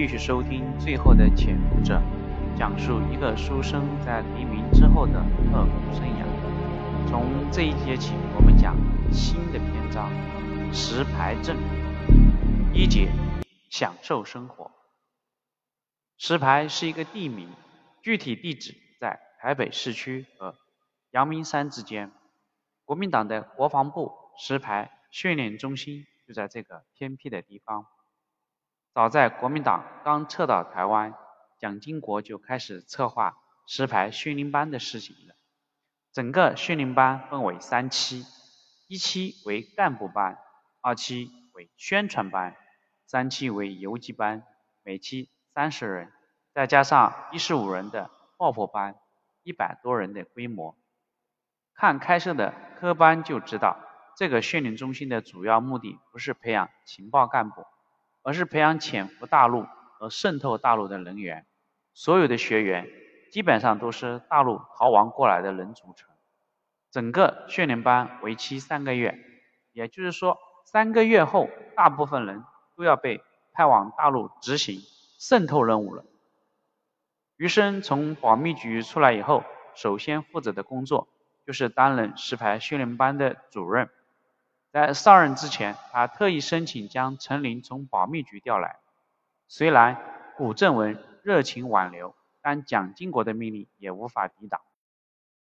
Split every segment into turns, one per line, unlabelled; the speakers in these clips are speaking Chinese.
继续收听《最后的潜伏者》，讲述一个书生在黎明之后的恶苦生涯。从这一节起，我们讲新的篇章——石牌镇。一节，享受生活。石牌是一个地名，具体地址在台北市区和阳明山之间。国民党的国防部石牌训练中心就在这个偏僻的地方。早在国民党刚撤到台湾，蒋经国就开始策划石牌训练班的事情了。整个训练班分为三期，一期为干部班，二期为宣传班，三期为游击班，每期三十人，再加上一十五人的爆破班，一百多人的规模。看开设的科班就知道，这个训练中心的主要目的不是培养情报干部。而是培养潜伏大陆和渗透大陆的人员，所有的学员基本上都是大陆逃亡过来的人组成。整个训练班为期三个月，也就是说，三个月后，大部分人都要被派往大陆执行渗透任务了。余生从保密局出来以后，首先负责的工作就是担任石牌训练班的主任。在上任之前，他特意申请将陈林从保密局调来。虽然古正文热情挽留，但蒋经国的命令也无法抵挡。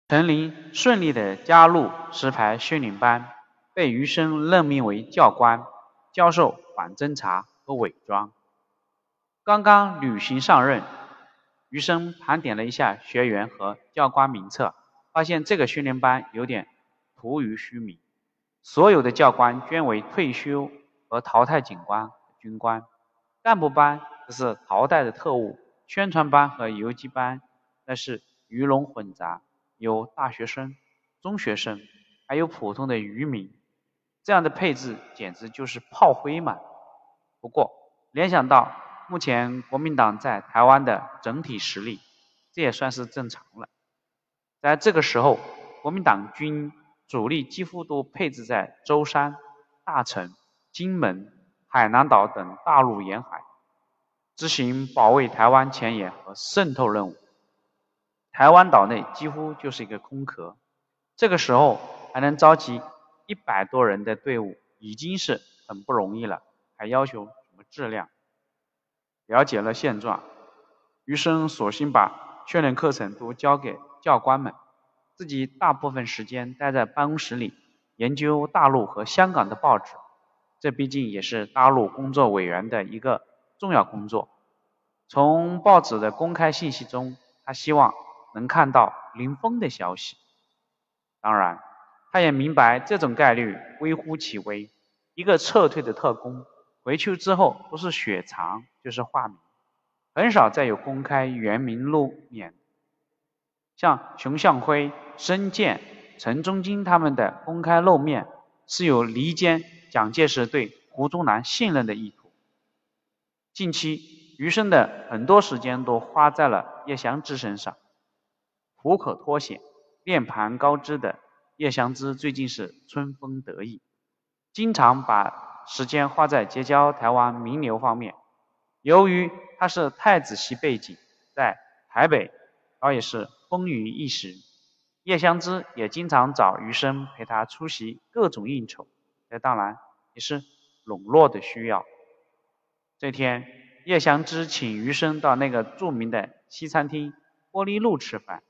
陈林顺利的加入石牌训练班，被余生任命为教官，教授反侦查和伪装。刚刚履行上任，余生盘点了一下学员和教官名册，发现这个训练班有点徒于虚名。所有的教官均为退休和淘汰警官、军官，干部班则是淘汰的特务，宣传班和游击班那是鱼龙混杂，有大学生、中学生，还有普通的渔民，这样的配置简直就是炮灰嘛。不过联想到目前国民党在台湾的整体实力，这也算是正常了。在这个时候，国民党军。主力几乎都配置在舟山、大城、金门、海南岛等大陆沿海，执行保卫台湾前沿和渗透任务。台湾岛内几乎就是一个空壳。这个时候还能召集一百多人的队伍，已经是很不容易了，还要求什么质量？了解了现状，余生索性把训练课程都交给教官们。自己大部分时间待在办公室里研究大陆和香港的报纸，这毕竟也是大陆工作委员的一个重要工作。从报纸的公开信息中，他希望能看到林峰的消息。当然，他也明白这种概率微乎其微。一个撤退的特工回去之后，不是雪藏就是化名，很少再有公开原名露面。像熊向晖、申健、陈忠金他们的公开露面，是有离间蒋介石对胡宗南信任的意图。近期余生的很多时间都花在了叶祥之身上，无可脱险、面盘高枝的叶祥之最近是春风得意，经常把时间花在结交台湾名流方面。由于他是太子系背景，在台北倒也是。风雨一时，叶湘之也经常找余生陪他出席各种应酬，这当然也是笼络的需要。这天，叶湘之请余生到那个著名的西餐厅玻璃路吃饭。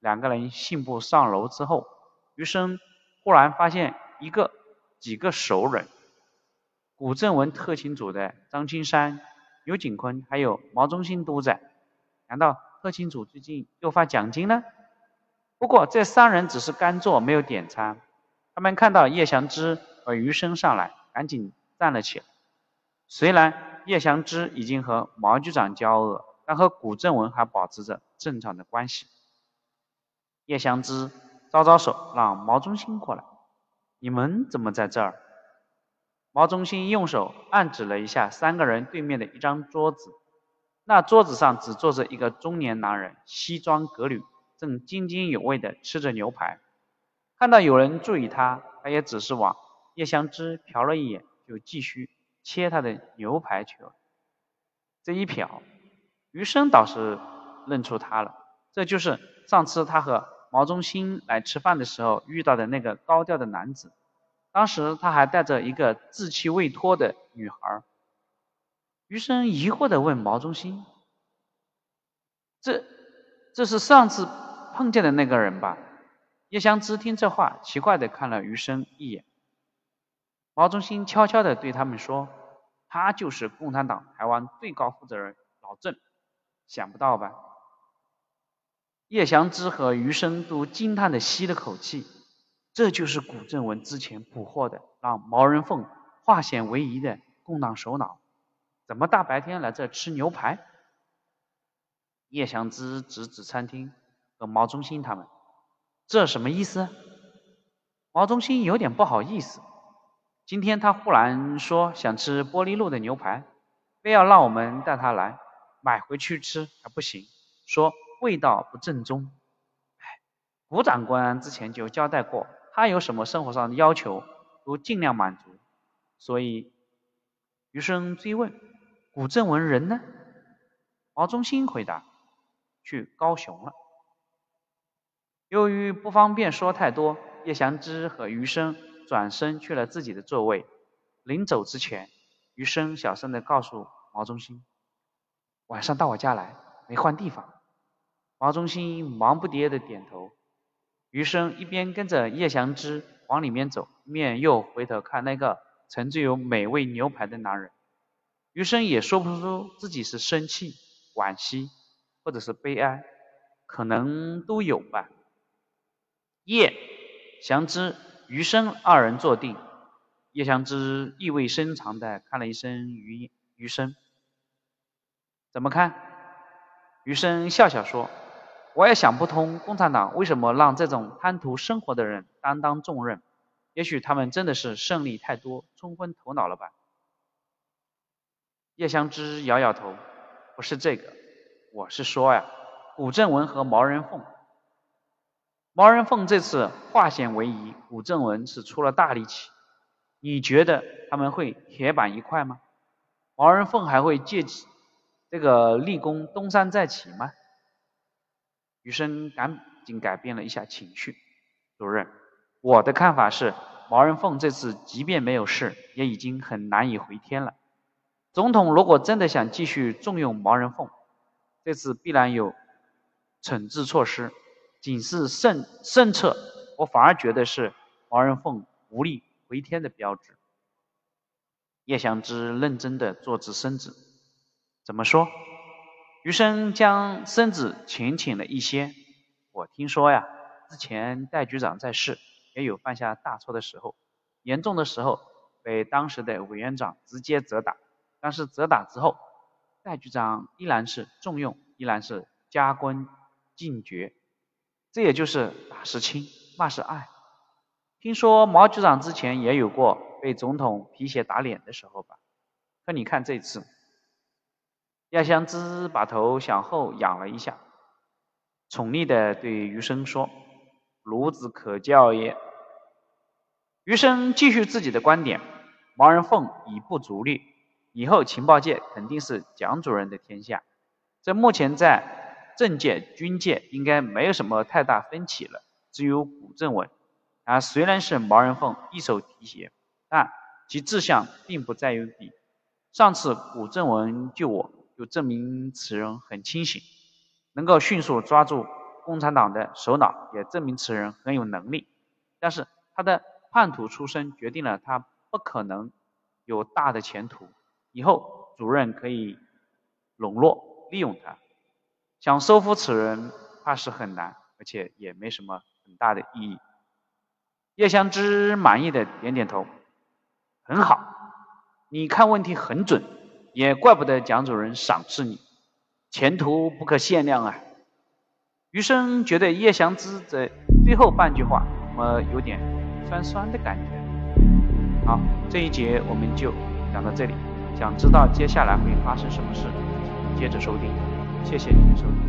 两个人信步上楼之后，余生忽然发现一个几个熟人：古正文特勤组的张青山、尤景坤，还有毛中心都在。难道？特勤组最近又发奖金了，不过这三人只是干坐，没有点餐。他们看到叶祥之和余生上来，赶紧站了起来。虽然叶祥之已经和毛局长交恶，但和古正文还保持着正常的关系。叶祥之招招手，让毛中心过来。你们怎么在这儿？毛中心用手暗指了一下三个人对面的一张桌子。那桌子上只坐着一个中年男人，西装革履，正津津有味地吃着牛排。看到有人注意他，他也只是往叶湘之瞟了一眼，就继续切他的牛排去了。这一瞟，余生倒是认出他了，这就是上次他和毛中心来吃饭的时候遇到的那个高调的男子。当时他还带着一个稚气未脱的女孩。余生疑惑地问毛中心：“这，这是上次碰见的那个人吧？”叶祥之听这话，奇怪地看了余生一眼。毛中心悄悄地对他们说。他就是共产党台湾最高负责人老郑，想不到吧？叶祥之和余生都惊叹的吸了口气，这就是古正文之前捕获的让毛人凤化险为夷的共党首脑，怎么大白天来这吃牛排？叶祥之指指餐厅和毛中心他们，这什么意思？毛中心有点不好意思。今天他忽然说想吃玻璃路的牛排，非要让我们带他来买回去吃还不行，说味道不正宗。哎，古长官之前就交代过，他有什么生活上的要求都尽量满足。所以余生追问古正文人呢？毛中心回答去高雄了。由于不方便说太多，叶祥之和余生。转身去了自己的座位，临走之前，余生小声的告诉毛中心：“晚上到我家来，没换地方。”毛中心忙不迭的点头。余生一边跟着叶祥之往里面走，面又回头看那个盛着有美味牛排的男人。余生也说不出自己是生气、惋惜，或者是悲哀，可能都有吧。叶祥之。余生二人坐定，叶祥之意味深长地看了一声余余生，怎么看？余生笑笑说：“我也想不通，共产党为什么让这种贪图生活的人担当重任？也许他们真的是胜利太多，冲昏头脑了吧？”叶祥之摇摇头：“不是这个，我是说呀，古正文和毛人凤。”毛人凤这次化险为夷，古正文是出了大力气。你觉得他们会铁板一块吗？毛人凤还会借起这个立功东山再起吗？余生赶紧改变了一下情绪。主任，我的看法是，毛人凤这次即便没有事，也已经很难以回天了。总统如果真的想继续重用毛人凤，这次必然有惩治措施。仅是胜胜策，我反而觉得是毛人凤无力回天的标志。叶祥之认真的坐直身子，怎么说？余生将身子前倾了一些。我听说呀，之前戴局长在世也有犯下大错的时候，严重的时候被当时的委员长直接责打，但是责打之后，戴局长依然是重用，依然是加官进爵。这也就是打是亲，骂是爱。听说毛局长之前也有过被总统皮鞋打脸的时候吧？可你看这次，亚湘之把头向后仰了一下，宠溺的对余生说：“孺子可教也。”余生继续自己的观点：毛人凤已不足虑，以后情报界肯定是蒋主任的天下。这目前在。政界、军界应该没有什么太大分歧了。只有古正文，他虽然是毛人凤一手提携，但其志向并不在于比。上次古正文救我，就证明此人很清醒，能够迅速抓住共产党的首脑，也证明此人很有能力。但是他的叛徒出身决定了他不可能有大的前途。以后主任可以笼络、利用他。想收服此人，怕是很难，而且也没什么很大的意义。叶湘之满意的点点头，很好，你看问题很准，也怪不得蒋主任赏识你，前途不可限量啊。余生觉得叶翔之这最后半句话，么有点酸酸的感觉。好，这一节我们就讲到这里，想知道接下来会发生什么事，接着收听。谢谢您的收听。